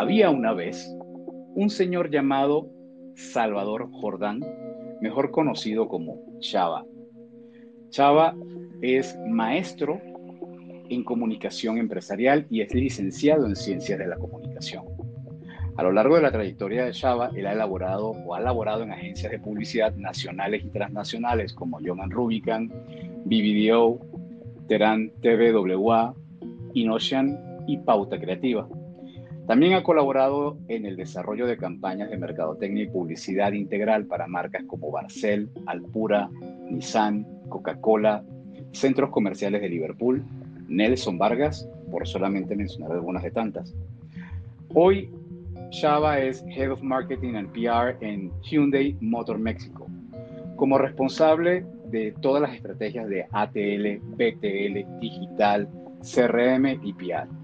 había una vez un señor llamado Salvador Jordán, mejor conocido como Chava. Chava es maestro en comunicación empresarial y es licenciado en ciencias de la comunicación. A lo largo de la trayectoria de Chava, él ha elaborado o ha elaborado en agencias de publicidad nacionales y transnacionales como Joman Rubicon, BBDO, Terán TVWA, Inocean y Pauta Creativa. También ha colaborado en el desarrollo de campañas de mercadotecnia y publicidad integral para marcas como Barcel, Alpura, Nissan, Coca-Cola, centros comerciales de Liverpool, Nelson Vargas, por solamente mencionar algunas de tantas. Hoy, Chava es Head of Marketing and PR en Hyundai Motor México, como responsable de todas las estrategias de ATL, BTL, digital, CRM y PR.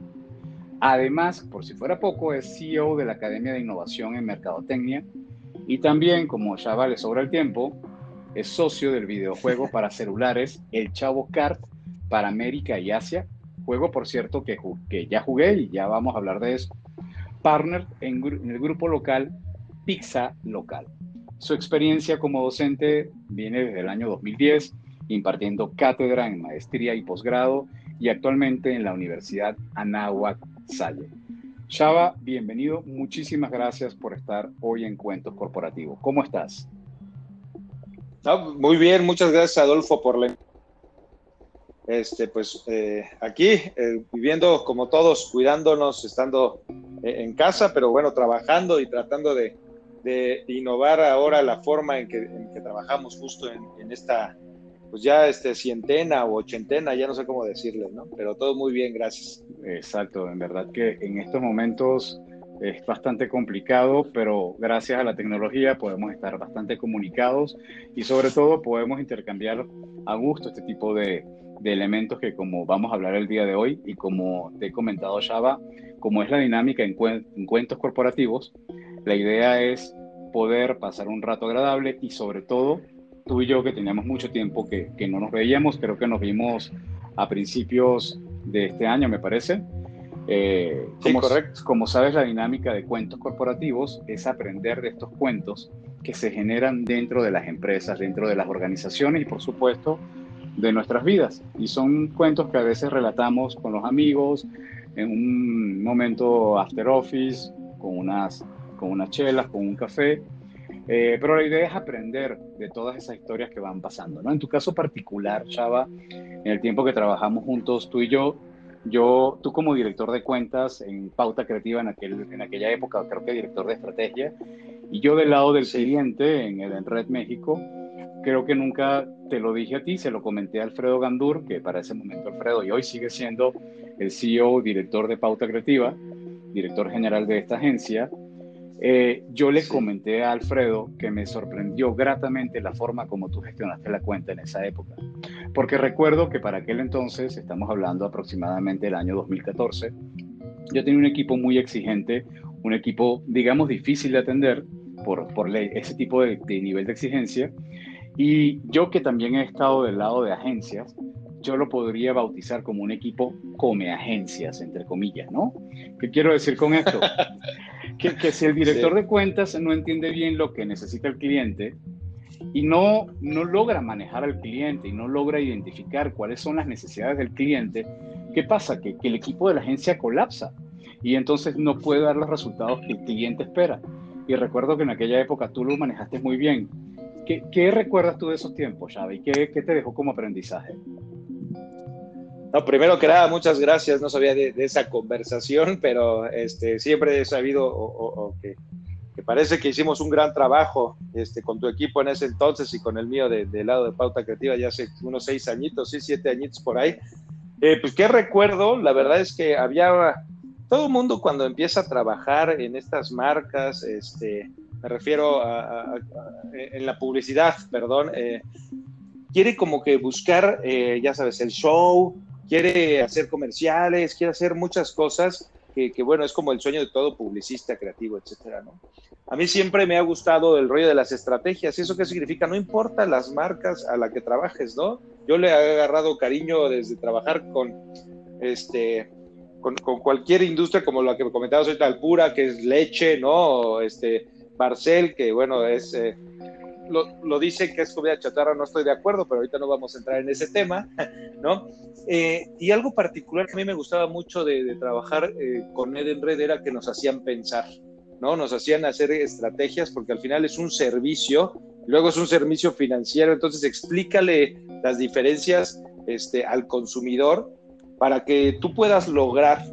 Además, por si fuera poco, es CEO de la Academia de Innovación en Mercadotecnia y también, como ya vale sobra el tiempo, es socio del videojuego para celulares El Chavo Kart para América y Asia. Juego, por cierto, que, que ya jugué y ya vamos a hablar de eso. Partner en, en el grupo local Pizza Local. Su experiencia como docente viene desde el año 2010, impartiendo cátedra en maestría y posgrado y actualmente en la Universidad Anáhuac Salle. Chava, bienvenido. Muchísimas gracias por estar hoy en Cuentos Corporativos. ¿Cómo estás? muy bien, muchas gracias Adolfo por la... Este, pues eh, aquí eh, viviendo como todos, cuidándonos, estando eh, en casa, pero bueno, trabajando y tratando de, innovar ahora la forma en que, trabajamos justo en, esta, pues ya este cientena o ochentena, ya no sé cómo decirle, ¿no? Pero todo muy bien, gracias. Exacto, en verdad que en estos momentos es bastante complicado, pero gracias a la tecnología podemos estar bastante comunicados y sobre todo podemos intercambiar a gusto este tipo de, elementos que como vamos a hablar el día de hoy y como te he comentado Java, como es la dinámica en, en cuentos corporativos, la idea es poder pasar un rato agradable y sobre todo tú y yo que teníamos mucho tiempo que, que no nos veíamos, creo que nos vimos a principios de este año me parece, eh, como, correcto. como sabes, la dinámica de cuentos corporativos es aprender de estos cuentos que se generan dentro de las empresas, dentro de las organizaciones y, por supuesto, de nuestras vidas. Y son cuentos que a veces relatamos con los amigos en un momento after office, con unas, con unas chelas, con un café. Eh, pero la idea es aprender de todas esas historias que van pasando. ¿no? En tu caso particular, Chava, en el tiempo que trabajamos juntos, tú y yo, yo, tú como director de cuentas en Pauta Creativa en, aquel, en aquella época, creo que director de estrategia, y yo del lado del cliente en el Red México, creo que nunca te lo dije a ti, se lo comenté a Alfredo Gandur, que para ese momento Alfredo y hoy sigue siendo el CEO, director de Pauta Creativa, director general de esta agencia, eh, yo le comenté a Alfredo que me sorprendió gratamente la forma como tú gestionaste la cuenta en esa época. Porque recuerdo que para aquel entonces, estamos hablando aproximadamente del año 2014, yo tenía un equipo muy exigente, un equipo, digamos, difícil de atender por, por ese tipo de, de nivel de exigencia. Y yo que también he estado del lado de agencias, yo lo podría bautizar como un equipo come agencias, entre comillas, ¿no? ¿Qué quiero decir con esto? que, si el director de cuentas no entiende bien lo que necesita el cliente y no, no logra manejar al cliente y no logra identificar cuáles son las necesidades del cliente, ¿qué pasa? Que, el equipo de la agencia colapsa y entonces no puede dar los resultados que el cliente espera. Y recuerdo que en aquella época tú lo manejaste muy bien. ¿Qué, recuerdas tú de esos tiempos, Xavi? ¿Qué, ¿Qué te dejó como aprendizaje? No, primero que nada, muchas gracias. No sabía de, esa conversación, pero este, siempre he sabido que, parece que hicimos un gran trabajo este, con tu equipo en ese entonces y con el mío del de lado de Pauta Creativa ya hace unos seis añitos, sí, siete añitos por ahí. Eh, pues qué recuerdo, la verdad es que había todo el mundo cuando empieza a trabajar en estas marcas, este, me refiero a, en la publicidad, perdón, eh, quiere como que buscar, eh, ya sabes, el show, quiere hacer comerciales, quiere hacer muchas cosas que, bueno, es como el sueño de todo publicista creativo, etcétera, ¿no? A mí siempre me ha gustado el rollo de las estrategias. ¿Y eso qué significa? No importa las marcas a las que trabajes, ¿no? Yo le he agarrado cariño desde trabajar con, este, con, cualquier industria como la que comentabas ahorita, Alpura, que es leche, ¿no? Este, Barcel, que bueno, es... Eh, lo, dice que es comida chatarra, no estoy de acuerdo, pero ahorita no vamos a entrar en ese tema, ¿no? Eh, y algo particular que a mí me gustaba mucho de, trabajar eh, con Eden Red era que nos hacían pensar, ¿no? Nos hacían hacer estrategias porque al final es un servicio, luego es un servicio financiero, entonces explícale las diferencias este, al consumidor para que tú puedas lograr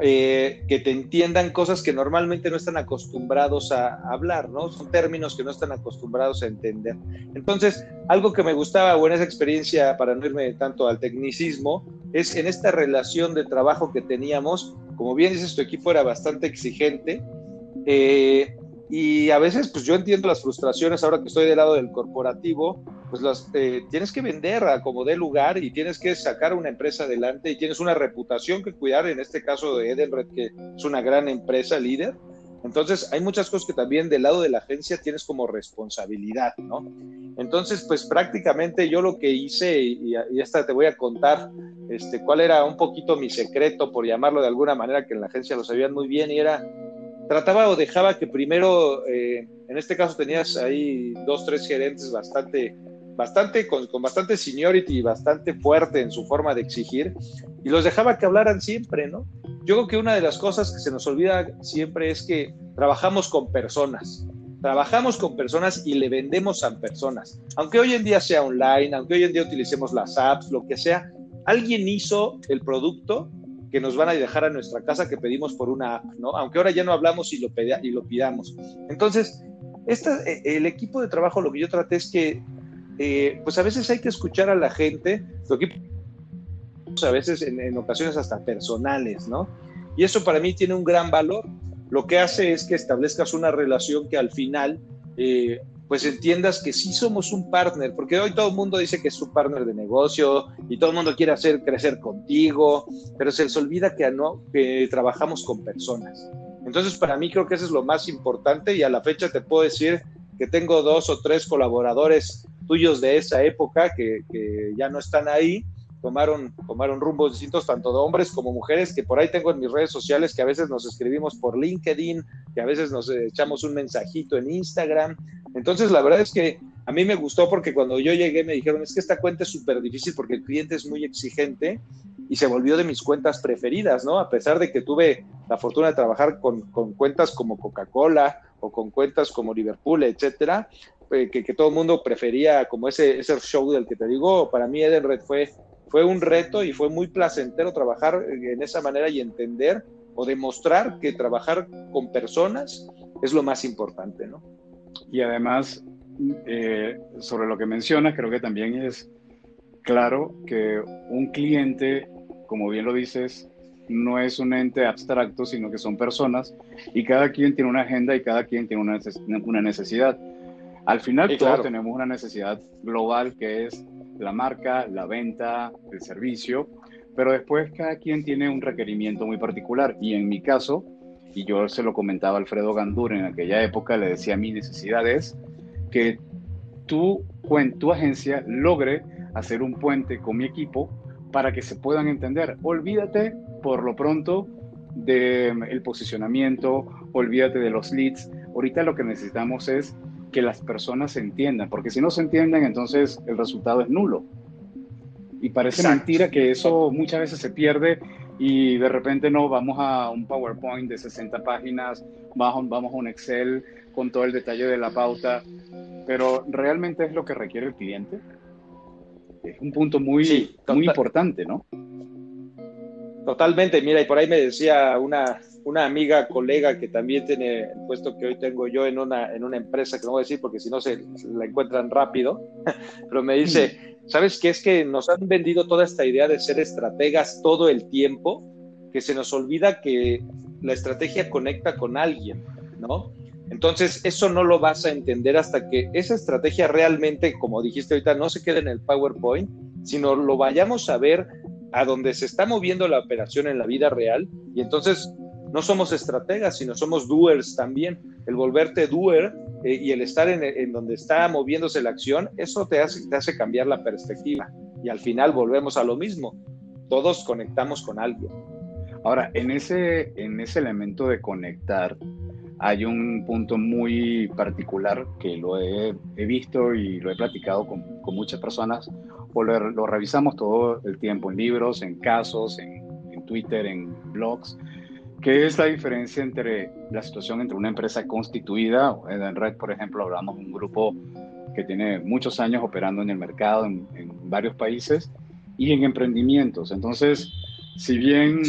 eh, que te entiendan cosas que normalmente no están acostumbrados a, hablar, ¿no? Son términos que no están acostumbrados a entender. Entonces, algo que me gustaba o en esa experiencia, para no irme tanto al tecnicismo, es en esta relación de trabajo que teníamos, como bien dices, tu equipo era bastante exigente, eh, y a veces, pues yo entiendo las frustraciones ahora que estoy del lado del corporativo, pues eh, tienes que vender a como dé lugar y tienes que sacar una empresa adelante y tienes una reputación que cuidar, en este caso de Edenred, que es una gran empresa líder. Entonces, hay muchas cosas que también del lado de la agencia tienes como responsabilidad, ¿no? Entonces, pues prácticamente yo lo que hice, y, y esta te voy a contar, este, cuál era un poquito mi secreto, por llamarlo de alguna manera, que en la agencia lo sabían muy bien, y era trataba o dejaba que primero, eh, en este caso tenías ahí dos, tres gerentes bastante, bastante, con, bastante seniority, bastante fuerte en su forma de exigir, y los dejaba que hablaran siempre, ¿no? Yo creo que una de las cosas que se nos olvida siempre es que trabajamos con personas. Trabajamos con personas y le vendemos a personas. Aunque hoy en día sea online, aunque hoy en día utilicemos las apps, lo que sea, alguien hizo el producto que nos van a dejar a nuestra casa que pedimos por una app, ¿no? Aunque ahora ya no hablamos y lo, y lo pidamos. Entonces, esta, eh, el equipo de trabajo, lo que yo traté es que, eh, pues a veces hay que escuchar a la gente, lo equipo, a veces en, ocasiones hasta personales, ¿no? Y eso para mí tiene un gran valor. Lo que hace es que establezcas una relación que al final eh, pues entiendas que sí somos un partner, porque hoy todo el mundo dice que es su partner de negocio y todo el mundo quiere hacer crecer contigo, pero se les olvida que, trabajamos con personas. Entonces, para mí creo que eso es lo más importante y a la fecha te puedo decir que tengo dos o tres colaboradores tuyos de esa época que ya no están ahí, tomaron, tomaron rumbos distintos, tanto de hombres como mujeres, que por ahí tengo en mis redes sociales, que a veces nos escribimos por LinkedIn, que a veces nos echamos un mensajito en Instagram. Entonces, la verdad es que a mí me gustó porque cuando yo llegué me dijeron, es que esta cuenta es súper difícil porque el cliente es muy exigente y se volvió de mis cuentas preferidas, ¿no? A pesar de que tuve la fortuna de trabajar con, con cuentas como Coca-Cola o con cuentas como Liverpool, etcétera, eh, que, que, todo el mundo prefería como ese, ese show del que te digo, para mí Edenred fue fue un reto y fue muy placentero trabajar en esa manera y entender o demostrar que trabajar con personas es lo más importante, ¿no? Y además, eh, sobre lo que mencionas, creo que también es claro que un cliente, como bien lo dices, no es un ente abstracto, sino que son personas y cada quien tiene una agenda y cada quien tiene una, necesidad. Al final todos tenemos una necesidad global que es la marca, la venta, el servicio, pero después cada quien tiene un requerimiento muy particular y en mi caso, y yo se lo comentaba Alfredo Gandur en aquella época, le decía mi necesidad es que tú, tu agencia logre hacer un puente con mi equipo para que se puedan entender. Olvídate por lo pronto del el posicionamiento, olvídate de los leads. Ahorita lo que necesitamos es que las personas se entiendan, porque si no se entienden, entonces el resultado es nulo. Y parece mentira que eso muchas veces se pierde y de repente no, vamos a un PowerPoint de 60 páginas, vamos, vamos a un Excel con todo el detalle de la pauta, pero realmente es lo que requiere el cliente. Es un punto muy, muy importante, ¿no? Totalmente, mira, y por ahí me decía una, una amiga, colega que también tiene el puesto que hoy tengo yo en una, en una empresa, que no voy a decir porque si no se, la encuentran rápido, pero me dice, ¿sabes qué? Es que nos han vendido toda esta idea de ser estrategas todo el tiempo, que se nos olvida que la estrategia conecta con alguien, ¿no? Entonces, eso no lo vas a entender hasta que esa estrategia realmente, como dijiste ahorita, no se quede en el PowerPoint, sino lo vayamos a ver a donde se está moviendo la operación en la vida real y entonces no somos estrategas, sino somos doers también. El volverte doer eh, y el estar en, donde está moviéndose la acción, eso te hace, te hace cambiar la perspectiva. Y al final volvemos a lo mismo. Todos conectamos con alguien. Ahora, en ese, en ese elemento de conectar, hay un punto muy particular que lo he, visto y lo he platicado con, muchas personas, o lo, revisamos todo el tiempo en libros, en casos, en, Twitter, en blogs, que es la diferencia entre la situación entre una empresa constituida, en Red, por ejemplo, hablamos de un grupo que tiene muchos años operando en el mercado en, varios países, y en emprendimientos. Entonces, si bien,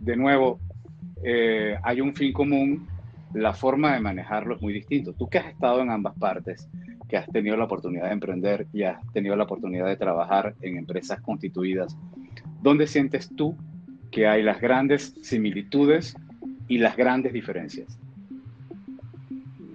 de nuevo, eh, hay un fin común, la forma de manejarlo es muy distinto. Tú que has estado en ambas partes, que has tenido la oportunidad de emprender y has tenido la oportunidad de trabajar en empresas constituidas, ¿dónde sientes tú que hay las grandes similitudes y las grandes diferencias?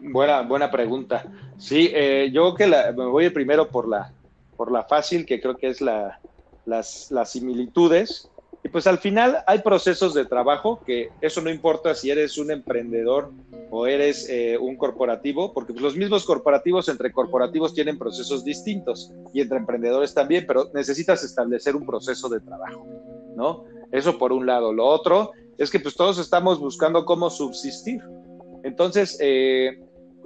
Buena, buena pregunta. Sí, eh, yo que me voy primero por la, por la fácil, que creo que es la, las, las similitudes. Y pues al final hay procesos de trabajo que eso no importa si eres un emprendedor o eres eh, un corporativo, porque pues, los mismos corporativos entre corporativos tienen procesos distintos y entre emprendedores también, pero necesitas establecer un proceso de trabajo, ¿no? Eso por un lado. Lo otro es que pues todos estamos buscando cómo subsistir. Entonces, eh,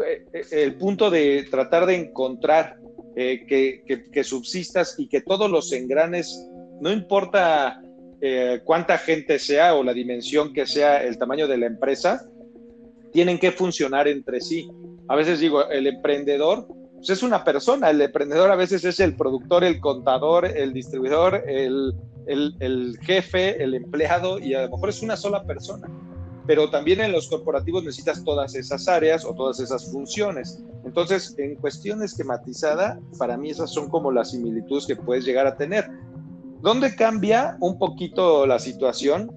eh, el punto de tratar de encontrar que, que subsistas y que todos los engranes, no importa eh, cuánta gente sea o la dimensión que sea el tamaño de la empresa, tienen que funcionar entre sí. A veces digo, el emprendedor pues es una persona, el emprendedor a veces es el productor, el contador, el distribuidor, el, el jefe, el empleado y a lo mejor es una sola persona. Pero también en los corporativos necesitas todas esas áreas o todas esas funciones. Entonces, en cuestión esquematizada, para mí esas son como las similitudes que puedes llegar a tener. ¿Dónde cambia un poquito la situación?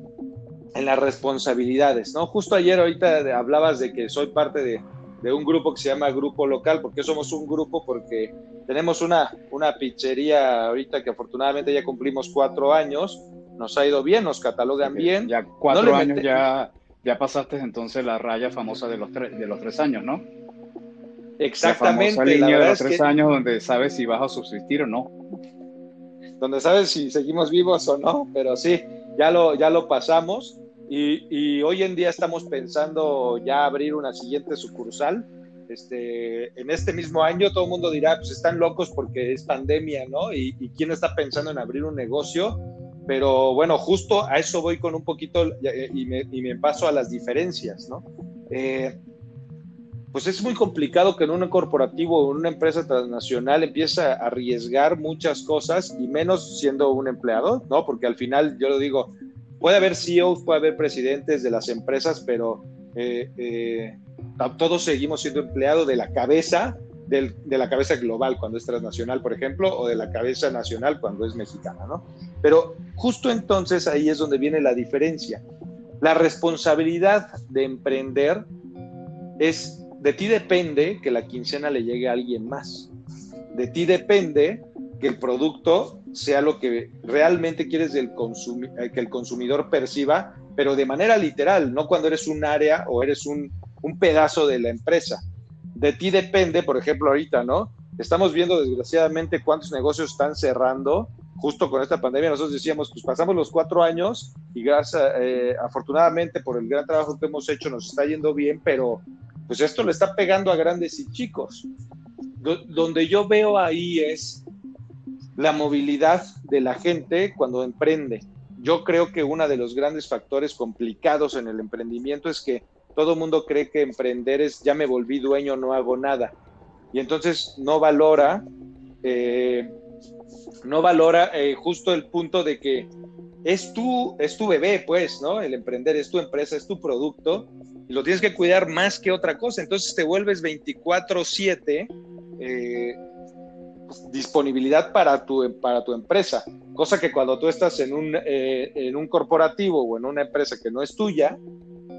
En las responsabilidades, ¿no? Justo ayer ahorita hablabas de que soy parte de, un grupo que se llama Grupo Local. ¿Por qué somos un grupo? Porque tenemos una, una pizzería ahorita que afortunadamente ya cumplimos cuatro años, nos ha ido bien, nos catalogan bien. Ya cuatro años ya, ya pasaste entonces la raya famosa de los, tres, de los tres años, ¿no? Exactamente. La famosa línea de los tres años donde sabes si vas a subsistir o no donde sabes si seguimos vivos o no, pero sí, ya lo, ya lo pasamos y, hoy en día estamos pensando ya abrir una siguiente sucursal. Este, en este mismo año todo el mundo dirá, pues están locos porque es pandemia, ¿no? Y, quién está pensando en abrir un negocio, pero bueno, justo a eso voy con un poquito y me, y me paso a las diferencias, ¿no? Eh, pues es muy complicado que en un corporativo o en una empresa transnacional empiece a arriesgar muchas cosas y menos siendo un empleado, ¿no? Porque al final, yo lo digo, puede haber CEOs, puede haber presidentes de las empresas, pero eh, eh, todos seguimos siendo empleados de la cabeza, de la cabeza global cuando es transnacional, por ejemplo, o de la cabeza nacional cuando es mexicana, ¿no? Pero justo entonces ahí es donde viene la diferencia. La responsabilidad de emprender es de ti depende que la quincena le llegue a alguien más. De ti depende que el producto sea lo que realmente quieres del eh, que el consumidor perciba, pero de manera literal, no cuando eres un área o eres un, un pedazo de la empresa. De ti depende, por ejemplo, ahorita, ¿no? Estamos viendo desgraciadamente cuántos negocios están cerrando justo con esta pandemia. Nosotros decíamos, pues pasamos los cuatro años y gracias, eh, afortunadamente por el gran trabajo que hemos hecho nos está yendo bien, pero pues esto le está pegando a grandes y chicos. donde yo veo ahí es la movilidad de la gente cuando emprende. Yo creo que uno de los grandes factores complicados en el emprendimiento es que todo mundo cree que emprender es ya me volví dueño, no hago nada. Y entonces no valora, eh, no valora eh, justo el punto de que es tu, es tu bebé, pues, ¿no? El emprender es tu empresa, es tu producto y lo tienes que cuidar más que otra cosa. Entonces te vuelves 24/7 eh, disponibilidad para tu, para tu empresa, cosa que cuando tú estás en un, eh, en un corporativo o en una empresa que no es tuya,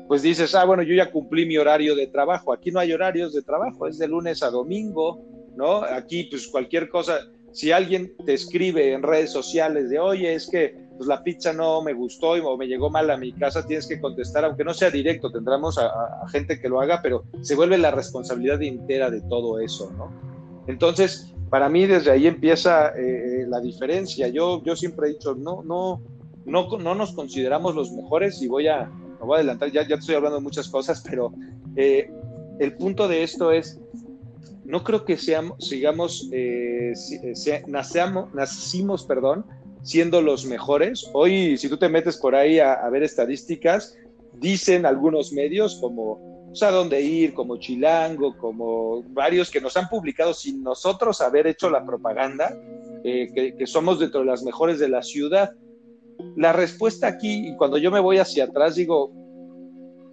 pues dices, ah, bueno, yo ya cumplí mi horario de trabajo. Aquí no hay horarios de trabajo, es de lunes a domingo, ¿no? Aquí, pues cualquier cosa, si alguien te escribe en redes sociales de, oye, es que pues la pizza no me gustó o me llegó mal a mi casa, tienes que contestar, aunque no sea directo, tendremos a, gente que lo haga, pero se vuelve la responsabilidad entera de todo eso, ¿no? Entonces, para mí desde ahí empieza eh, la diferencia. Yo, yo siempre he dicho, no, no, no, no nos consideramos los mejores y voy a, voy a adelantar, ya, ya estoy hablando de muchas cosas, pero eh, el punto de esto es, no creo que seamos, sigamos, eh, eh nacimos, perdón, siendo los mejores. Hoy, si tú te metes por ahí a, ver estadísticas, dicen algunos medios como pues, a dónde ir, como Chilango, como varios que nos han publicado sin nosotros haber hecho la propaganda, eh, que, que, somos dentro de las mejores de la ciudad. La respuesta aquí, y cuando yo me voy hacia atrás, digo,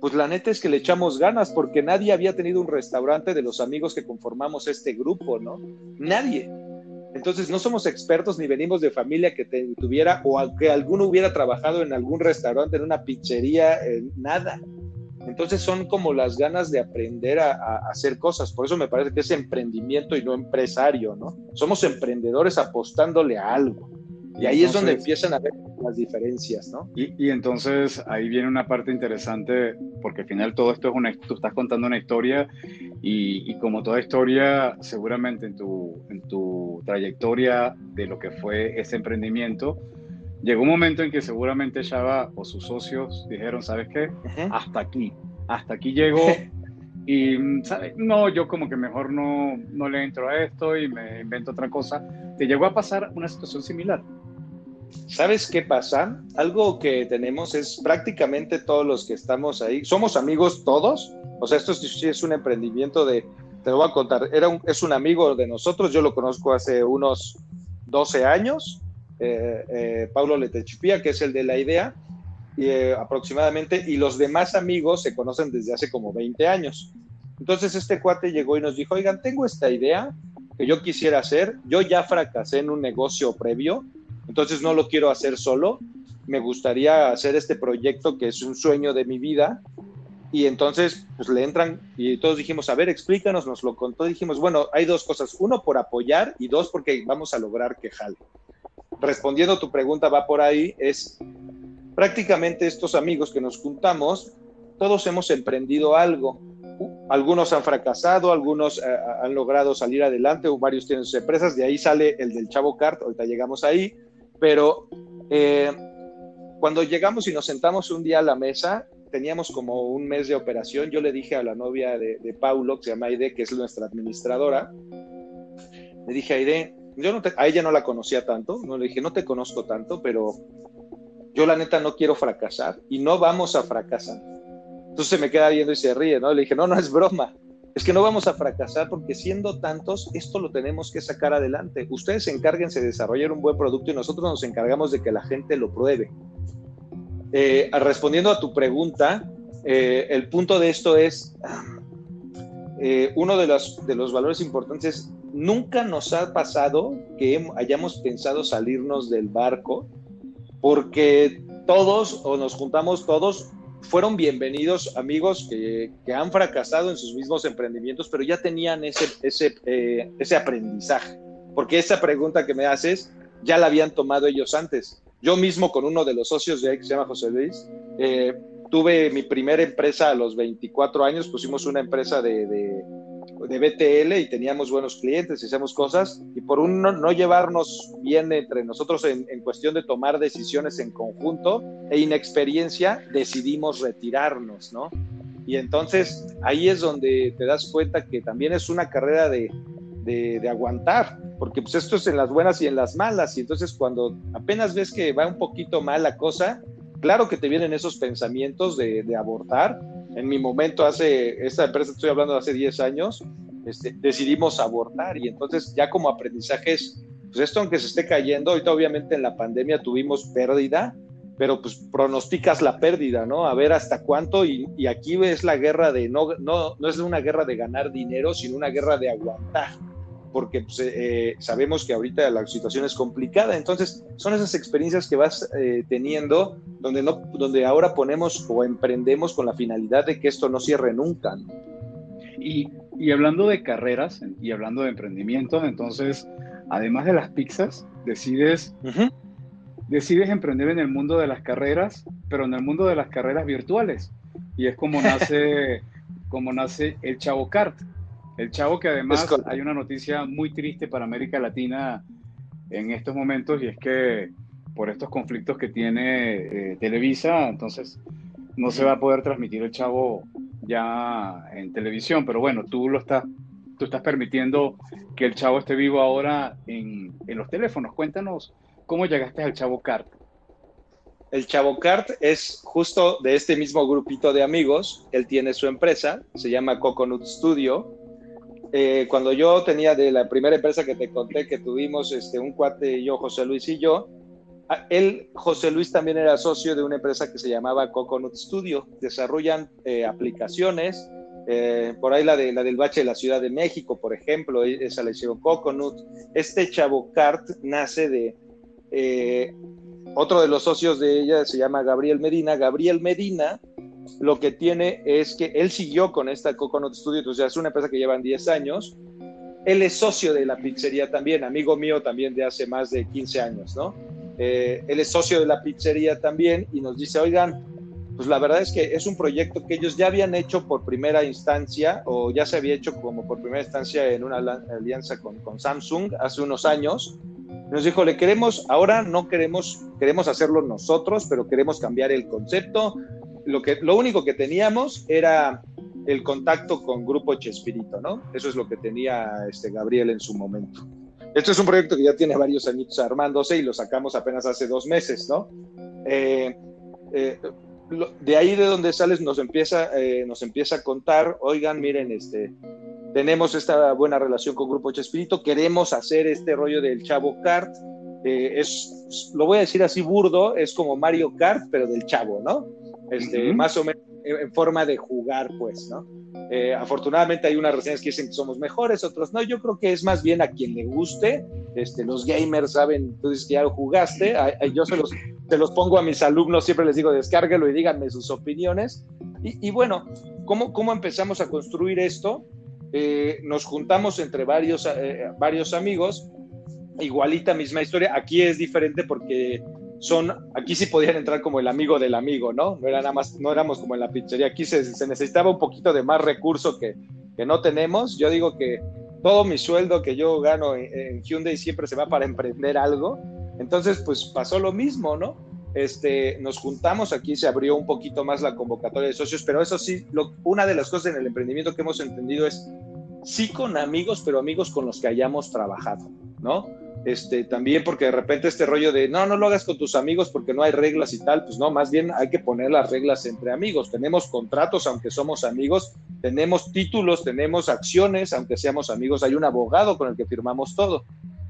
pues la neta es que le echamos ganas porque nadie había tenido un restaurante de los amigos que conformamos este grupo, ¿no? Nadie. Entonces no somos expertos ni venimos de familia que tuviera o que alguno hubiera trabajado en algún restaurante, en una pizzería, nada. Entonces son como las ganas de aprender a, a, hacer cosas. Por eso me parece que es emprendimiento y no empresario, ¿no? Somos emprendedores apostándole a algo. Y ahí es donde empiezan a ver las diferencias, ¿no? Y, entonces ahí viene una parte interesante, porque al final todo esto es una, tú estás contando una historia y, como toda historia, seguramente en tu, en tu trayectoria de lo que fue ese emprendimiento, llegó un momento en que seguramente Shaba o sus socios dijeron, ¿sabes qué? Hasta aquí, hasta aquí llegó. y, ¿sabes? No, yo como que mejor no, no le entro a esto y me invento otra cosa. ¿Te llegó a pasar una situación similar? ¿Sabes qué pasa? Algo que tenemos es prácticamente todos los que estamos ahí, somos amigos todos, o sea, esto sí es un emprendimiento de, te lo voy a contar, Era un, es un amigo de nosotros, yo lo conozco hace unos 12 años, eh, eh, Paulo que es el de la idea, y, eh, aproximadamente, y los demás amigos se conocen desde hace como 20 años. Entonces este cuate llegó y nos dijo, oigan, tengo esta idea que yo quisiera hacer, yo ya fracasé en un negocio previo, entonces no lo quiero hacer solo, me gustaría hacer este proyecto que es un sueño de mi vida. Y entonces, pues le entran y todos dijimos, a ver, explícanos, nos lo contó. Dijimos, bueno, hay dos cosas. Uno, por apoyar y dos, porque vamos a lograr que jale. Respondiendo a tu pregunta, va por ahí, es prácticamente estos amigos que nos juntamos, todos hemos emprendido algo. Algunos han fracasado, algunos eh, han logrado salir adelante, varios tienen sus empresas. De ahí sale el del Chavo Cart, ahorita llegamos ahí pero eh, cuando llegamos y nos sentamos un día a la mesa, teníamos como un mes de operación. Yo le dije a la novia de, Paulo, que se llama Aide, que es nuestra administradora, le dije Aide, yo no a ella no la conocía tanto, no le dije, no te conozco tanto, pero yo la neta no quiero fracasar y no vamos a fracasar. Entonces se me queda viendo y se ríe, ¿no? Le dije, no, no es broma es que no vamos a fracasar porque siendo tantos, esto lo tenemos que sacar adelante. Ustedes encárguense de desarrollar un buen producto y nosotros nos encargamos de que la gente lo pruebe. Eh, respondiendo a tu pregunta, eh, el punto de esto es, eh, uno de los, de los valores importantes, nunca nos ha pasado que hayamos pensado salirnos del barco porque todos o nos juntamos todos fueron bienvenidos amigos que, han fracasado en sus mismos emprendimientos, pero ya tenían ese, ese, eh, ese aprendizaje. Porque esa pregunta que me haces ya la habían tomado ellos antes. Yo mismo con uno de los socios de ahí, que se llama José Luis, eh, tuve mi primera empresa a los 24 años, pusimos una empresa de de BTL y teníamos buenos clientes, hacíamos cosas, y por un no, llevarnos bien entre nosotros en, cuestión de tomar decisiones en conjunto e inexperiencia, decidimos retirarnos, ¿no? Y entonces ahí es donde te das cuenta que también es una carrera de, de, aguantar, porque pues esto es en las buenas y en las malas, y entonces cuando apenas ves que va un poquito mal la cosa, claro que te vienen esos pensamientos de, de abortar, en mi momento, hace, esta empresa estoy hablando de hace 10 años, este, decidimos abortar y entonces ya como aprendizajes, pues esto aunque se esté cayendo, ahorita obviamente en la pandemia tuvimos pérdida, pero pues pronosticas la pérdida, ¿no? A ver hasta cuánto y, y aquí es la guerra de, no, no, no es una guerra de ganar dinero, sino una guerra de aguantar porque pues, eh, sabemos que ahorita la situación es complicada. Entonces, son esas experiencias que vas eh, teniendo donde, no, donde ahora ponemos o emprendemos con la finalidad de que esto no cierre nunca. Y, y, hablando de carreras y hablando de emprendimiento, entonces, además de las pizzas, decides, decides emprender en el mundo de las carreras, pero en el mundo de las carreras virtuales. Y es como nace, como nace el Chavo Kart el chavo que además hay una noticia muy triste para América Latina en estos momentos y es que por estos conflictos que tiene eh, Televisa, entonces no se va a poder transmitir el chavo ya en televisión, pero bueno, tú lo estás, tú estás permitiendo que el chavo esté vivo ahora en, en los teléfonos. Cuéntanos cómo llegaste al chavo Cart. El Chavo Cart es justo de este mismo grupito de amigos. Él tiene su empresa, se llama Coconut Studio. Eh, cuando yo tenía de la primera empresa que te conté que tuvimos este, un cuate, yo, José Luis y yo, él, José Luis, también era socio de una empresa que se llamaba Coconut Studio. Desarrollan eh, aplicaciones, eh, por ahí la, de, la del bache de la Ciudad de México, por ejemplo, e, esa la hicieron Coconut. Este Chavo Cart nace de eh, otro de los socios de ella, se llama Gabriel Medina. Gabriel Medina lo que tiene es que él siguió con esta Coconut Studio, entonces es una empresa que llevan 10 años. Él es socio de la pizzería también, amigo mío también de hace más de 15 años, ¿no? Eh, él es socio de la pizzería también y nos dice, oigan, pues la verdad es que es un proyecto que ellos ya habían hecho por primera instancia o ya se había hecho como por primera instancia en una alianza con, con Samsung hace unos años. Nos dijo, le queremos, ahora no queremos, queremos hacerlo nosotros, pero queremos cambiar el concepto. Lo, que, lo único que teníamos era el contacto con Grupo Chespirito, ¿no? Eso es lo que tenía este Gabriel en su momento. Esto es un proyecto que ya tiene varios añitos armándose y lo sacamos apenas hace dos meses, ¿no? Eh, eh, de ahí de donde sales nos empieza, eh, nos empieza a contar, oigan, miren, este, tenemos esta buena relación con Grupo Chespirito, queremos hacer este rollo del Chavo Kart, es, lo voy a decir así burdo, es como Mario Kart, pero del Chavo, ¿no? Este, Más o menos en forma de jugar, pues, ¿no? Eh, afortunadamente hay unas reseñas que dicen que somos mejores, otros no. Yo creo que es más bien a quien le guste. Este, los gamers saben, tú dices que ya lo jugaste. yo se los, se los pongo a mis alumnos, siempre les digo descárguelo y díganme sus opiniones. Y, bueno, ¿cómo, ¿cómo empezamos a construir esto? Eh, nos juntamos entre varios, eh, varios amigos, igualita misma historia. Aquí es diferente porque son, aquí sí podían entrar como el amigo del amigo, ¿no? No, era nada más, no éramos como en la pizzería, aquí se, necesitaba un poquito de más recurso que, que, no tenemos. Yo digo que todo mi sueldo que yo gano en, Hyundai siempre se va para emprender algo. Entonces, pues pasó lo mismo, ¿no? Este, nos juntamos, aquí se abrió un poquito más la convocatoria de socios, pero eso sí, una de las cosas en el emprendimiento que hemos entendido es sí con amigos, pero amigos con los que hayamos trabajado, ¿no? Este, también porque de repente este rollo de no, no lo hagas con tus amigos porque no hay reglas y tal, pues no, más bien hay que poner las reglas entre amigos. Tenemos contratos aunque somos amigos, tenemos títulos, tenemos acciones aunque seamos amigos, hay un abogado con el que firmamos todo.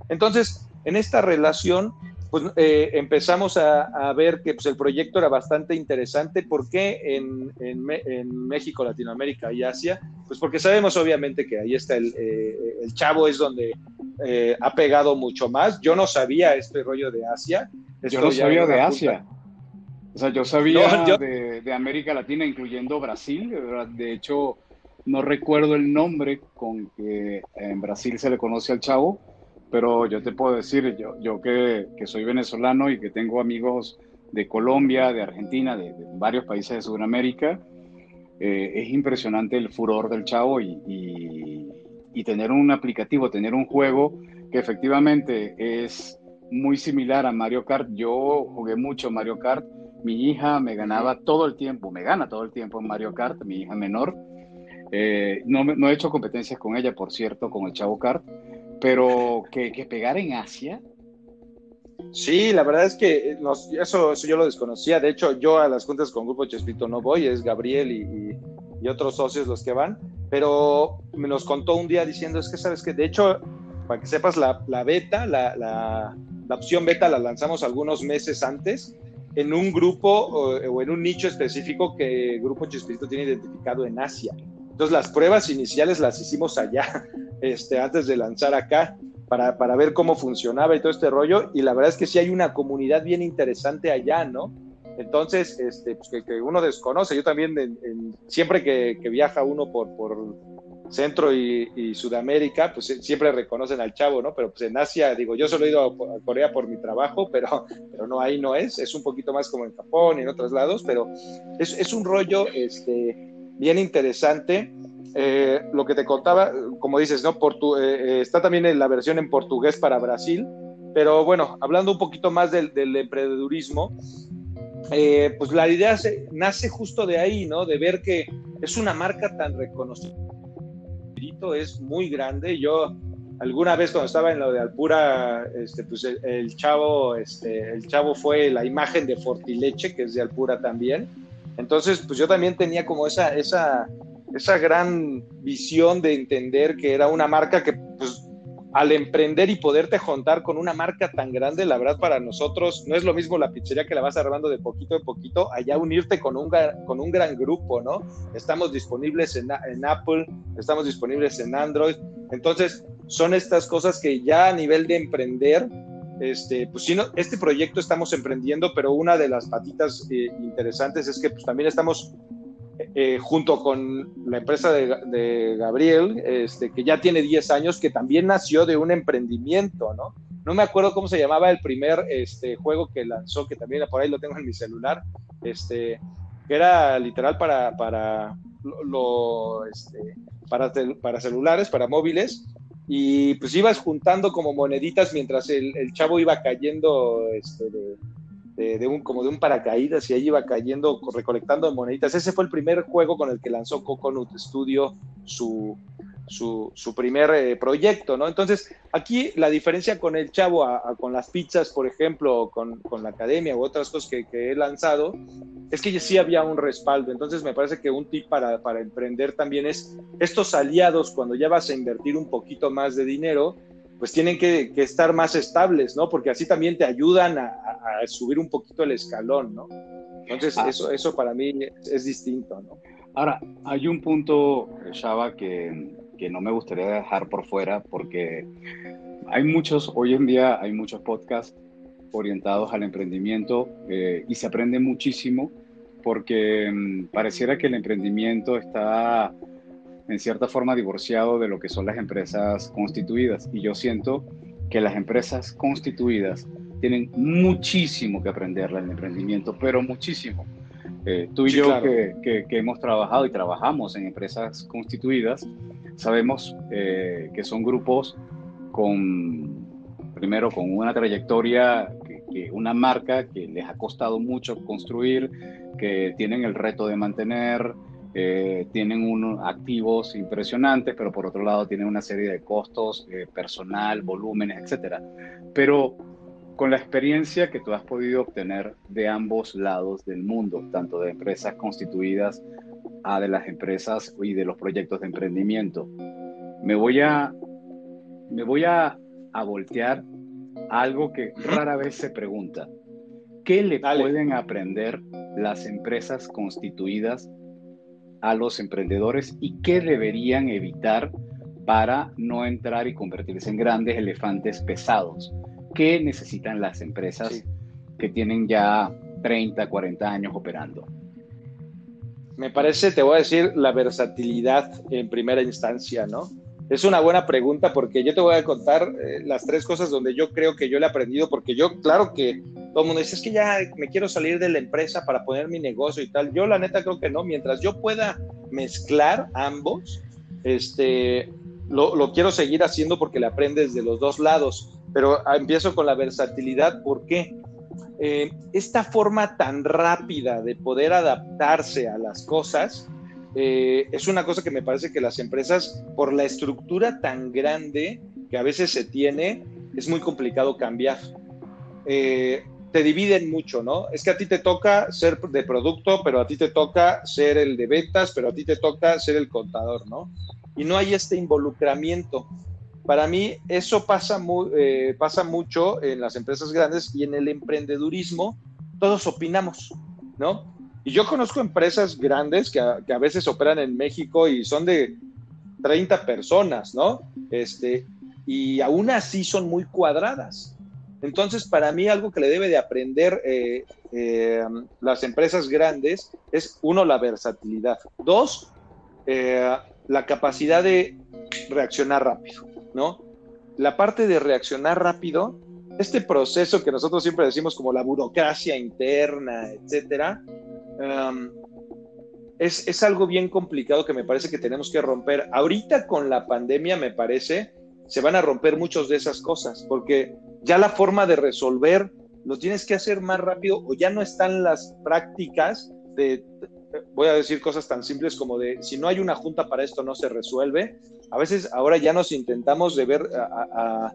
Entonces, en esta relación, pues eh, empezamos a, ver que pues, el proyecto era bastante interesante. ¿Por qué en, en, México, Latinoamérica y Asia? Pues porque sabemos obviamente que ahí está el, eh, el chavo, es donde eh, ha pegado mucho más. Yo no sabía este rollo de Asia. yo no sabía de Asia. O sea, yo sabía De, América Latina, incluyendo Brasil. De hecho, no recuerdo el nombre con que en Brasil se le conoce al chavo, pero yo te puedo decir, yo, yo que, soy venezolano y que tengo amigos de Colombia, de Argentina, de, varios países de Sudamérica, eh, es impresionante el furor del chavo y, y tener un aplicativo, tener un juego que efectivamente es muy similar a Mario Kart. Yo jugué mucho Mario Kart. Mi hija me ganaba todo el tiempo, me gana todo el tiempo en Mario Kart, mi hija menor. Eh, no, no, he hecho competencias con ella, por cierto, con el Chavo Kart, pero que, que pegar en Asia. Sí, la verdad es que eso, yo lo desconocía. De hecho, yo a las cuentas con Grupo Chespito no voy, es Gabriel y, y otros socios los que van pero me nos contó un día diciendo, es que sabes que, de hecho, para que sepas, la, la beta, la, la, la, opción beta la lanzamos algunos meses antes en un grupo o, en un nicho específico que Grupo Chespirito tiene identificado en Asia. Entonces las pruebas iniciales las hicimos allá, este, antes de lanzar acá, para, para ver cómo funcionaba y todo este rollo. Y la verdad es que sí hay una comunidad bien interesante allá, ¿no? Entonces, este, pues que, uno desconoce. Yo también, siempre que, viaja uno por, Centro y, Sudamérica, pues siempre reconocen al chavo, ¿no? Pero pues en Asia, digo, yo solo he ido a, Corea por mi trabajo, pero, pero no, ahí no es. Es un poquito más como en Japón y en otros lados, pero es, un rollo este, bien interesante. Eh, lo que te contaba, como dices, ¿no? Eh, eh, está también la versión en portugués para Brasil Pero bueno, hablando un poquito más del, del emprendedurismo, eh, pues la idea nace justo de ahí, ¿no? De ver que es una marca tan reconocida. Es muy grande. Yo alguna vez cuando estaba en lo de Alpura, este, pues el, chavo, este, el chavo fue la imagen de Fortileche, que es de Alpura también. Entonces, pues yo también tenía como esa, esa, esa gran visión de entender que era una marca que, pues, al emprender y poderte juntar con una marca tan grande, la verdad para nosotros no es lo mismo la pizzería que la vas armando de poquito a poquito, allá unirte con un, con un gran grupo, ¿no? Estamos disponibles en, Apple, estamos disponibles en Android, entonces son estas cosas que ya a nivel de emprender, este, pues no, este proyecto estamos emprendiendo, pero una de las patitas eh, interesantes es que pues también estamos eh, junto con la empresa de, Gabriel, este, que ya tiene 10 años, que también nació de un emprendimiento, ¿no? No me acuerdo cómo se llamaba el primer este, juego que lanzó, que también por ahí lo tengo en mi celular, este, que era literal para, para, lo, este, para, para celulares, para móviles, y pues ibas juntando como moneditas mientras el, chavo iba cayendo este, de, de, un, como de un paracaídas y ahí iba cayendo, recolectando moneditas. Ese fue el primer juego con el que lanzó Coconut Studio su, su, su primer eh, proyecto, ¿no? Entonces, aquí la diferencia con el chavo, con las pizzas, por ejemplo, con, con, la academia u otras cosas que, que, he lanzado, es que sí había un respaldo. Entonces, me parece que un tip para, para emprender también es estos aliados, cuando ya vas a invertir un poquito más de dinero, pues tienen que, estar más estables, ¿no? Porque así también te ayudan a, subir un poquito el escalón, ¿no? Entonces, ah. eso, eso para mí es, distinto, ¿no? Ahora, hay un punto, Shaba, que, que no me gustaría dejar por fuera, porque hay muchos, hoy en día hay muchos podcasts orientados al emprendimiento eh, y se aprende muchísimo porque mm, pareciera que el emprendimiento está en cierta forma divorciado de lo que son las empresas constituidas. Y yo siento que las empresas constituidas tienen muchísimo que aprender del emprendimiento, pero muchísimo. Eh, tú y yo que, que, hemos trabajado y trabajamos en empresas constituidas, sabemos eh, que son grupos con, primero, con una trayectoria, que, una marca que les ha costado mucho construir, que tienen el reto de mantener, eh, tienen unos activos impresionantes, pero por otro lado tienen una serie de costos, eh, personal, volúmenes, etc. Pero con la experiencia que tú has podido obtener de ambos lados del mundo, tanto de empresas constituidas a de las empresas y de los proyectos de emprendimiento, me voy a, me voy a, a voltear algo que rara vez se pregunta. ¿Qué le pueden aprender las empresas constituidas a los emprendedores y qué deberían evitar para no entrar y convertirse en grandes elefantes pesados. ¿Qué necesitan las empresas que tienen ya 30, 40 años operando? Me parece, te voy a decir, la versatilidad en primera instancia, ¿no? Es una buena pregunta porque yo te voy a contar eh, las tres cosas donde yo creo que yo le he aprendido, porque yo, claro que todo el mundo dice, es que ya me quiero salir de la empresa para poner mi negocio y tal. Yo la neta creo que no, mientras yo pueda mezclar ambos, este, lo, lo quiero seguir haciendo porque le aprendes de los dos lados, pero ah, empiezo con la versatilidad, ¿por qué? Eh, esta forma tan rápida de poder adaptarse a las cosas, eh, es una cosa que me parece que las empresas, por la estructura tan grande que a veces se tiene, es muy complicado cambiar. Eh, te dividen mucho, ¿no? Es que a ti te toca ser de producto, pero a ti te toca ser el de ventas, pero a ti te toca ser el contador, ¿no? Y no hay este involucramiento. Para mí eso pasa, eh, pasa mucho en las empresas grandes y en el emprendedurismo todos opinamos, ¿no? Y yo conozco empresas grandes que a, que a, veces operan en México y son de 30 personas, ¿no? Este, y aún así son muy cuadradas. Entonces, para mí algo que le debe de aprender eh, eh, las empresas grandes es, uno, la versatilidad. Dos, eh, la capacidad de reaccionar rápido, ¿no? La parte de reaccionar rápido, este proceso que nosotros siempre decimos como la burocracia interna, etcétera, Um, es, algo bien complicado que me parece que tenemos que romper. Ahorita con la pandemia, me parece, se van a romper muchas de esas cosas, porque ya la forma de resolver lo tienes que hacer más rápido o ya no están las prácticas de, voy a decir cosas tan simples como de, si no hay una junta para esto no se resuelve. A veces ahora ya nos intentamos de ver a,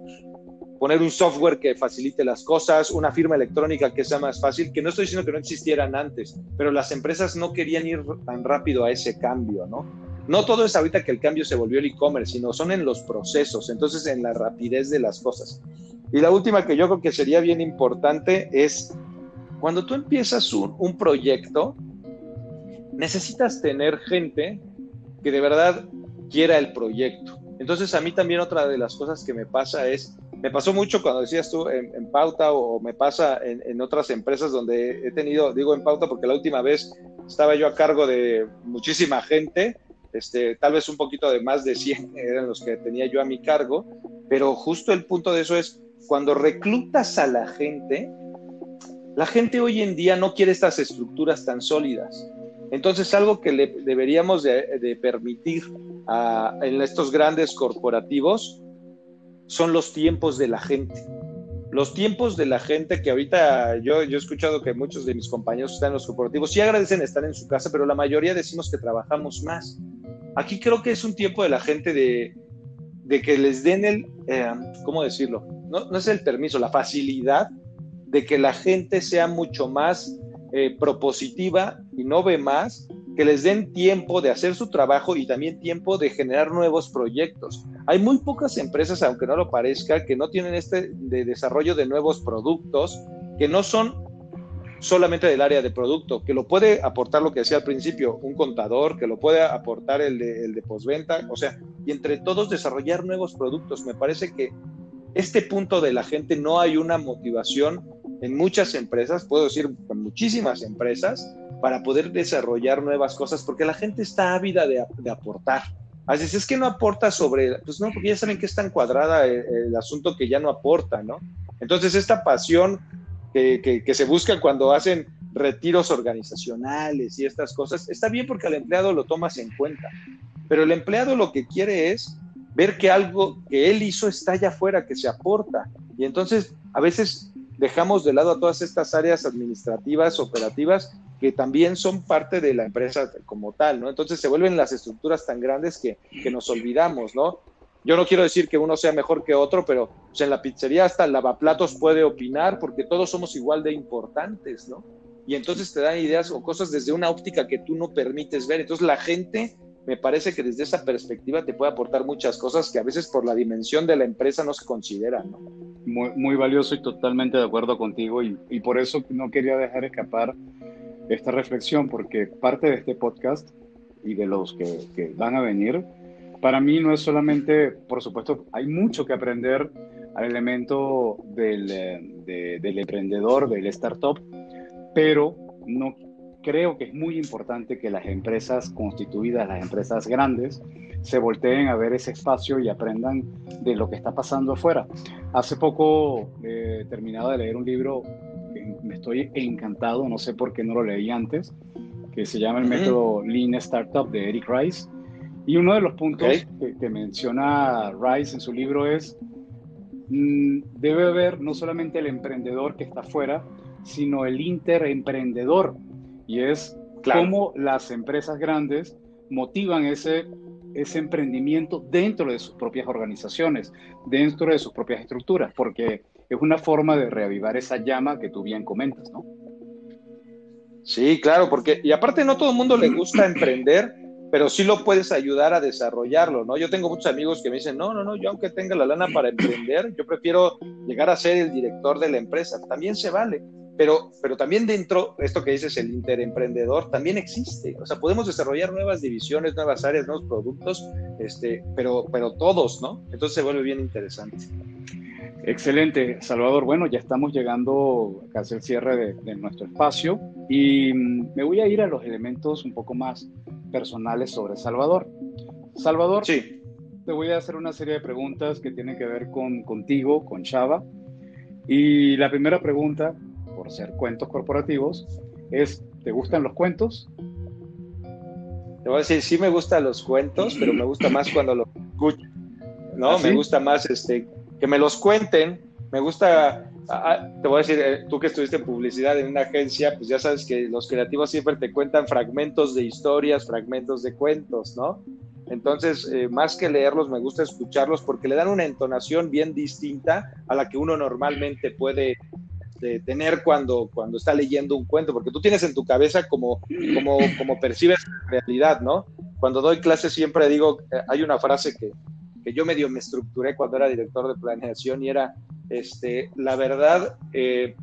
poner un software que facilite las cosas, una firma electrónica que sea más fácil, que no estoy diciendo que no existieran antes, pero las empresas no querían ir tan rápido a ese cambio, ¿no? No todo es ahorita que el cambio se volvió el e-commerce, sino son en los procesos, entonces en la rapidez de las cosas. Y la última que yo creo que sería bien importante es, cuando tú empiezas un, un proyecto, necesitas tener gente que de verdad quiera el proyecto. Entonces a mí también otra de las cosas que me pasa es, me pasó mucho cuando decías tú en, Pauta o, me pasa en, otras empresas donde he tenido, digo en Pauta porque la última vez estaba yo a cargo de muchísima gente, este, tal vez un poquito de más de 100 eran los que tenía yo a mi cargo, pero justo el punto de eso es cuando reclutas a la gente, la gente hoy en día no quiere estas estructuras tan sólidas. Entonces, algo que deberíamos de, permitir en estos grandes corporativos son los tiempos de la gente. Los tiempos de la gente que ahorita yo, yo he escuchado que muchos de mis compañeros están en los corporativos, sí agradecen estar en su casa, pero la mayoría decimos que trabajamos más. Aquí creo que es un tiempo de la gente de, de que les den el, eh, ¿cómo decirlo? No, no, es el permiso, la facilidad de que la gente sea mucho más eh, propositiva y no ve más que les den tiempo de hacer su trabajo y también tiempo de generar nuevos proyectos. Hay muy pocas empresas, aunque no lo parezca, que no tienen este de desarrollo de nuevos productos, que no son solamente del área de producto, que lo puede aportar lo que decía al principio, un contador, que lo puede aportar el de, el postventa, o sea, y entre todos desarrollar nuevos productos. Me parece que este punto de la gente no hay una motivación en muchas empresas, puedo decir en muchísimas empresas, para poder desarrollar nuevas cosas, porque la gente está ávida de, aportar. Así es, que no aporta sobre, pues no, porque ya saben que es tan cuadrada el, asunto que ya no aporta, ¿no? Entonces, esta pasión que, que, se busca cuando hacen retiros organizacionales y estas cosas, está bien porque al empleado lo tomas en cuenta, pero el empleado lo que quiere es ver que algo que él hizo está allá afuera, que se aporta. Y entonces, a veces dejamos de lado a todas estas áreas administrativas, operativas, que también son parte de la empresa como tal, ¿no? Entonces se vuelven las estructuras tan grandes que, nos olvidamos, ¿no? Yo no quiero decir que uno sea mejor que otro, pero pues, en la pizzería hasta el lavaplatos puede opinar porque todos somos igual de importantes, ¿no? Y entonces te dan ideas o cosas desde una óptica que tú no permites ver. Entonces la gente me parece que desde esa perspectiva te puede aportar muchas cosas que a veces por la dimensión de la empresa no se consideran, ¿no? Muy, muy valioso y totalmente de acuerdo contigo y, y por eso no quería dejar escapar esta reflexión porque parte de este podcast y de los que, van a venir, para mí no es solamente, por supuesto, hay mucho que aprender al elemento del, del emprendedor, del startup, pero no creo que es muy importante que las empresas constituidas, las empresas grandes, se volteen a ver ese espacio y aprendan de lo que está pasando afuera. Hace poco he terminado de leer un libro me estoy encantado, no sé por qué no lo leí antes, que se llama el método Lean Startup de Eric Rice. Y uno de los puntos que, menciona Rice en su libro es, mm, debe haber no solamente el emprendedor que está afuera, sino el interemprendedor. Y es cómo las empresas grandes motivan ese, ese emprendimiento dentro de sus propias organizaciones, dentro de sus propias estructuras, porque es una forma de reavivar esa llama que tú bien comentas, ¿no? Sí, claro, porque, y aparte no todo el mundo le gusta emprender, pero sí lo puedes ayudar a desarrollarlo, ¿no? Yo tengo muchos amigos que me dicen, no, no, no, yo aunque tenga la lana para emprender, yo prefiero llegar a ser el director de la empresa, también se vale, pero, pero también dentro, esto que dices, el interemprendedor, también existe, o sea, podemos desarrollar nuevas divisiones, nuevas áreas, nuevos productos, este, pero, pero todos, ¿no? Entonces se vuelve bien interesante. Excelente, Salvador. Bueno, ya estamos llegando casi al cierre de, nuestro espacio y mm, me voy a ir a los elementos un poco más personales sobre Salvador. Salvador, sí. te voy a hacer una serie de preguntas que tienen que ver con contigo, con Chava. Y la primera pregunta, por ser cuentos corporativos, es, ¿te gustan los cuentos? Te voy a decir, sí me gustan los cuentos, pero me gusta más cuando los escucho. ¿no? ¿Ah, me gusta más este que me los cuenten, me gusta, te voy a decir, eh, tú que estuviste en publicidad en una agencia, pues ya sabes que los creativos siempre te cuentan fragmentos de historias, fragmentos de cuentos, ¿no? Entonces, eh, más que leerlos, me gusta escucharlos porque le dan una entonación bien distinta a la que uno normalmente puede eh, tener cuando, cuando está leyendo un cuento, porque tú tienes en tu cabeza como, como, como percibes la realidad, ¿no? Cuando doy clases siempre digo, hay una frase que, que yo medio me estructuré cuando era director de planeación y era, este, la verdad eh,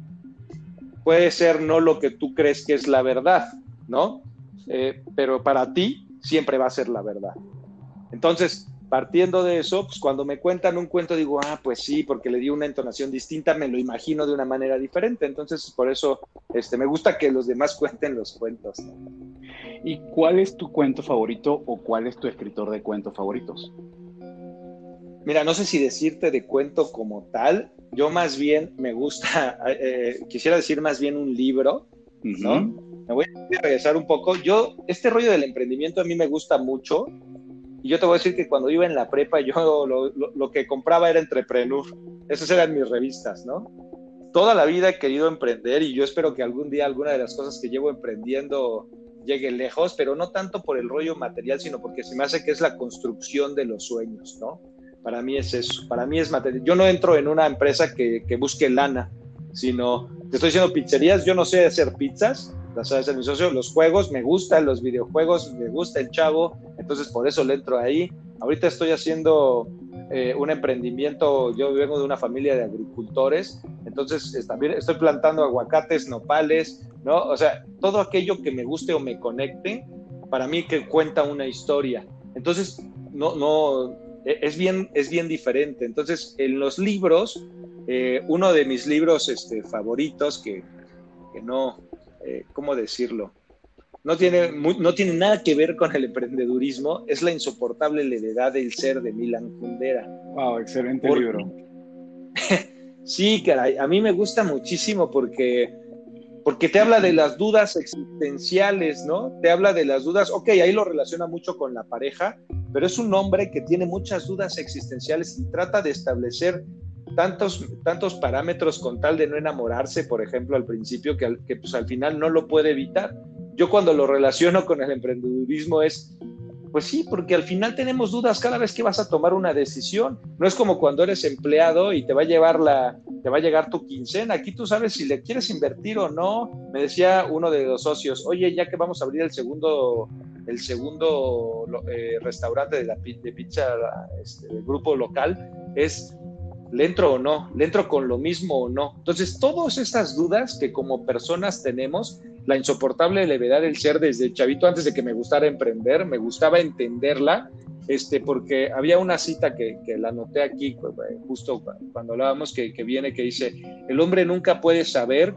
puede ser no lo que tú crees que es la verdad, ¿no? Eh, pero para ti siempre va a ser la verdad. Entonces, partiendo de eso, pues cuando me cuentan un cuento digo, ah, pues sí, porque le di una entonación distinta, me lo imagino de una manera diferente. Entonces, por eso este, me gusta que los demás cuenten los cuentos. ¿Y cuál es tu cuento favorito o cuál es tu escritor de cuentos favoritos? Mira, no sé si decirte de cuento como tal. Yo más bien me gusta, eh, quisiera decir más bien un libro, ¿no? Me voy a regresar un poco. Yo, este rollo del emprendimiento a mí me gusta mucho. Y yo te voy a decir que cuando iba en la prepa, yo lo, que compraba era Entrepreneur. Esas eran mis revistas, ¿no? Toda la vida he querido emprender y yo espero que algún día alguna de las cosas que llevo emprendiendo llegue lejos, pero no tanto por el rollo material, sino porque se me hace que es la construcción de los sueños, ¿no? Para mí es eso, para mí es material. Yo no entro en una empresa que, que busque lana, sino, te estoy diciendo pizzerías, yo no sé hacer pizzas, las sabe hacer mi socio, los juegos, me gustan los videojuegos, me gusta el chavo, entonces por eso le entro ahí. Ahorita estoy haciendo eh, un emprendimiento, yo vengo de una familia de agricultores, entonces también estoy plantando aguacates, nopales, ¿no? O sea, todo aquello que me guste o me conecte, para mí que cuenta una historia. Entonces, no, no, es bien, es bien diferente. Entonces, en los libros, eh, uno de mis libros este, favoritos, que, que no, eh, ¿cómo decirlo? No tiene, no tiene nada que ver con el emprendedurismo, es La insoportable levedad del ser de Milan Kundera. Wow, excelente libro. sí, caray, a mí me gusta muchísimo porque porque te habla de las dudas existenciales, ¿no? Te habla de las dudas, ok, ahí lo relaciona mucho con la pareja, pero es un hombre que tiene muchas dudas existenciales y trata de establecer tantos, tantos parámetros con tal de no enamorarse, por ejemplo, al principio, que, que pues al final no lo puede evitar. Yo cuando lo relaciono con el emprendedurismo es, pues sí, porque al final tenemos dudas cada vez que vas a tomar una decisión. No es como cuando eres empleado y te va a llevar la, te va a llegar tu quincena. Aquí tú sabes si le quieres invertir o no. Me decía uno de los socios, oye, ya que vamos a abrir el segundo, el segundo eh, restaurante de la pizza este, del grupo local, es ¿le entro o no? ¿Le entro con lo mismo o no? Entonces, todas estas dudas que como personas tenemos, la insoportable levedad del ser desde chavito, antes de que me gustara emprender, me gustaba entenderla, este, porque había una cita que, que la anoté aquí, pues, justo cuando hablábamos, que, que viene, que dice, el hombre nunca puede saber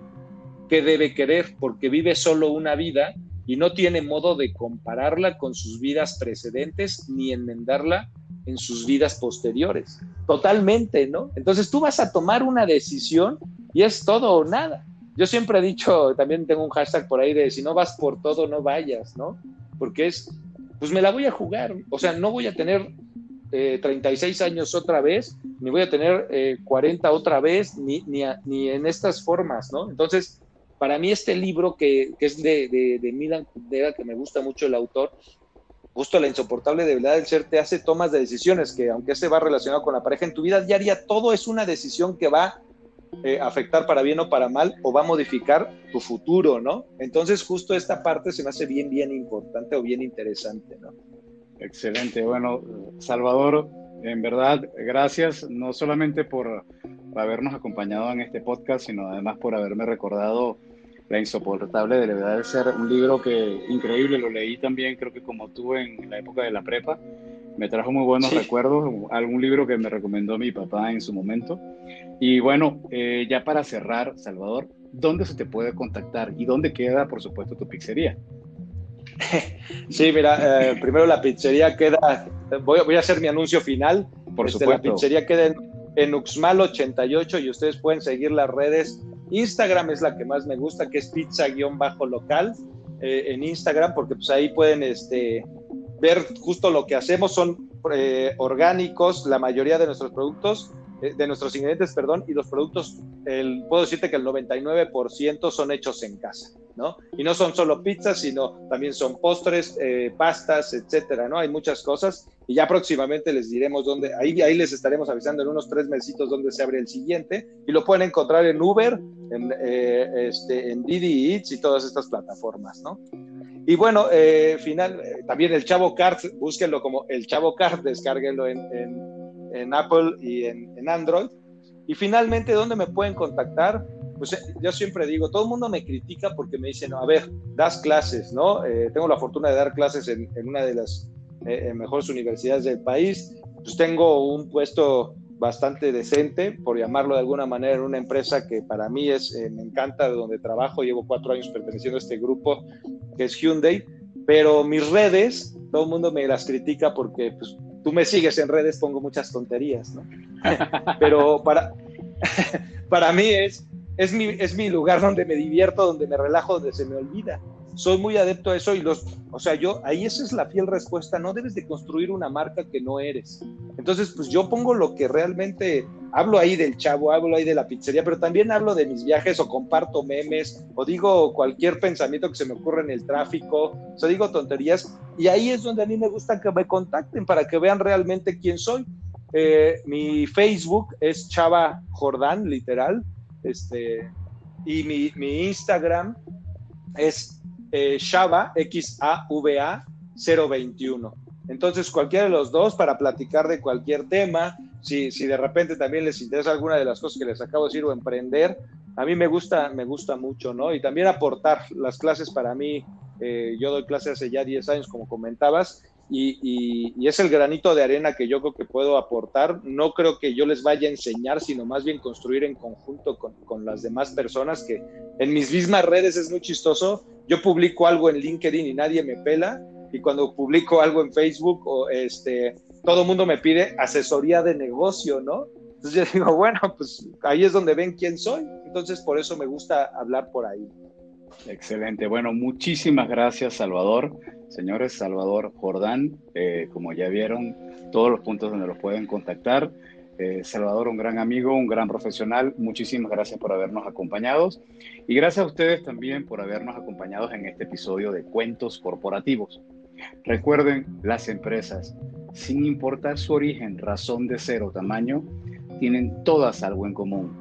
qué debe querer, porque vive solo una vida y no tiene modo de compararla con sus vidas precedentes ni enmendarla en sus vidas posteriores. Totalmente, ¿no? Entonces tú vas a tomar una decisión y es todo o nada. Yo siempre he dicho, también tengo un hashtag por ahí de si no vas por todo, no vayas, ¿no? Porque es, pues me la voy a jugar. O sea, no voy a tener 36 eh, años otra vez, ni voy a tener 40 eh, otra vez, ni, ni, ni, en estas formas, ¿no? Entonces, para mí este libro que, es de, de, Milan Kundera, que me gusta mucho el autor, justo la insoportable debilidad del ser te hace tomas de decisiones que aunque se va relacionado con la pareja en tu vida diaria, todo es una decisión que va eh, afectar para bien o para mal o va a modificar tu futuro, ¿no? Entonces justo esta parte se me hace bien, bien importante o bien interesante, ¿no? Excelente. Bueno, Salvador, en verdad, gracias no solamente por habernos acompañado en este podcast, sino además por haberme recordado la insoportable de la verdad de ser, un libro que increíble, lo leí también, creo que como tú en la época de la prepa, me trajo muy buenos recuerdos, algún libro que me recomendó mi papá en su momento. Y bueno, eh, ya para cerrar, Salvador, ¿dónde se te puede contactar y dónde queda, por supuesto, tu pizzería? Sí, mira, eh, primero la pizzería queda, voy, voy, a hacer mi anuncio final. Por este, supuesto. La pizzería queda en, en Uxmal 88 y ustedes pueden seguir las redes Instagram es la que más me gusta, que es pizza-local eh, en Instagram, porque pues ahí pueden este, ver justo lo que hacemos, son eh, orgánicos, la mayoría de nuestros productos, de nuestros ingredientes, perdón, y los productos, el, puedo decirte que el 99% son hechos en casa, ¿no? Y no son solo pizzas, sino también son postres, eh, pastas, etcétera, ¿no? Hay muchas cosas y ya próximamente les diremos dónde, ahí, ahí les estaremos avisando en unos tres mesitos dónde se abre el siguiente y lo pueden encontrar en Uber, en, eh, este, en Didi Eats y todas estas plataformas, ¿no? Y bueno, final, también el Chavo Card, búsquenlo como el Chavo Card, descárguenlo en, en en Apple y en, Android. Y finalmente, ¿dónde me pueden contactar? Pues eh, yo siempre digo, todo el mundo me critica porque me dicen, a ver, das clases, ¿no? Eh, tengo la fortuna de dar clases en, una de las eh, mejores universidades del país. Pues tengo un puesto bastante decente, por llamarlo de alguna manera, en una empresa que para mí es, me encanta, de donde trabajo, llevo cuatro años perteneciendo a este grupo, que es Hyundai, pero mis redes, todo el mundo me las critica porque pues, tú me sigues en redes, pongo muchas tonterías, ¿no? Pero para, para mí es, es, mi, es mi lugar donde me divierto, donde me relajo, donde se me olvida soy muy adepto a eso y los, o sea, yo, ahí esa es la fiel respuesta, no debes de construir una marca que no eres. Entonces, pues yo pongo lo que realmente, hablo ahí del chavo, hablo ahí de la pizzería, pero también hablo de mis viajes o comparto memes o digo cualquier pensamiento que se me ocurre en el tráfico, o sea, digo tonterías y ahí es donde a mí me gusta que me contacten para que vean realmente quién soy. Eh, mi Facebook es Chava Jordán, literal, este, y mi, mi Instagram es eh, Xava, X-A-V-A 021. Entonces, cualquiera de los dos para platicar de cualquier tema, si, si de repente también les interesa alguna de las cosas que les acabo de decir o emprender, a mí me gusta, me gusta mucho, ¿no? Y también aportar las clases para mí. Eh, yo doy clases hace ya 10 años, como comentabas, y, es el granito de arena que yo creo que puedo aportar. No creo que yo les vaya a enseñar, sino más bien construir en conjunto con, con, las demás personas que en mis mismas redes es muy chistoso. Yo publico algo en LinkedIn y nadie me pela, y cuando publico algo en Facebook, o este, todo el mundo me pide asesoría de negocio, ¿no? Entonces yo digo, bueno, pues ahí es donde ven quién soy. Entonces por eso me gusta hablar por ahí. Excelente. Bueno, muchísimas gracias, Salvador. Señores, Salvador Jordán, eh, como ya vieron, todos los puntos donde los pueden contactar. Eh, Salvador, un gran amigo, un gran profesional. Muchísimas gracias por habernos acompañado. Y gracias a ustedes también por habernos acompañado en este episodio de Cuentos Corporativos. Recuerden, las empresas, sin importar su origen, razón de ser o tamaño, tienen todas algo en común.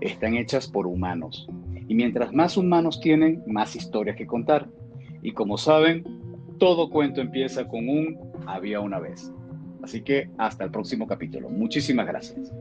Están hechas por humanos y mientras más humanos tienen, más historias que contar. Y como saben, todo cuento empieza con un había una vez. Así que hasta el próximo capítulo. Muchísimas gracias.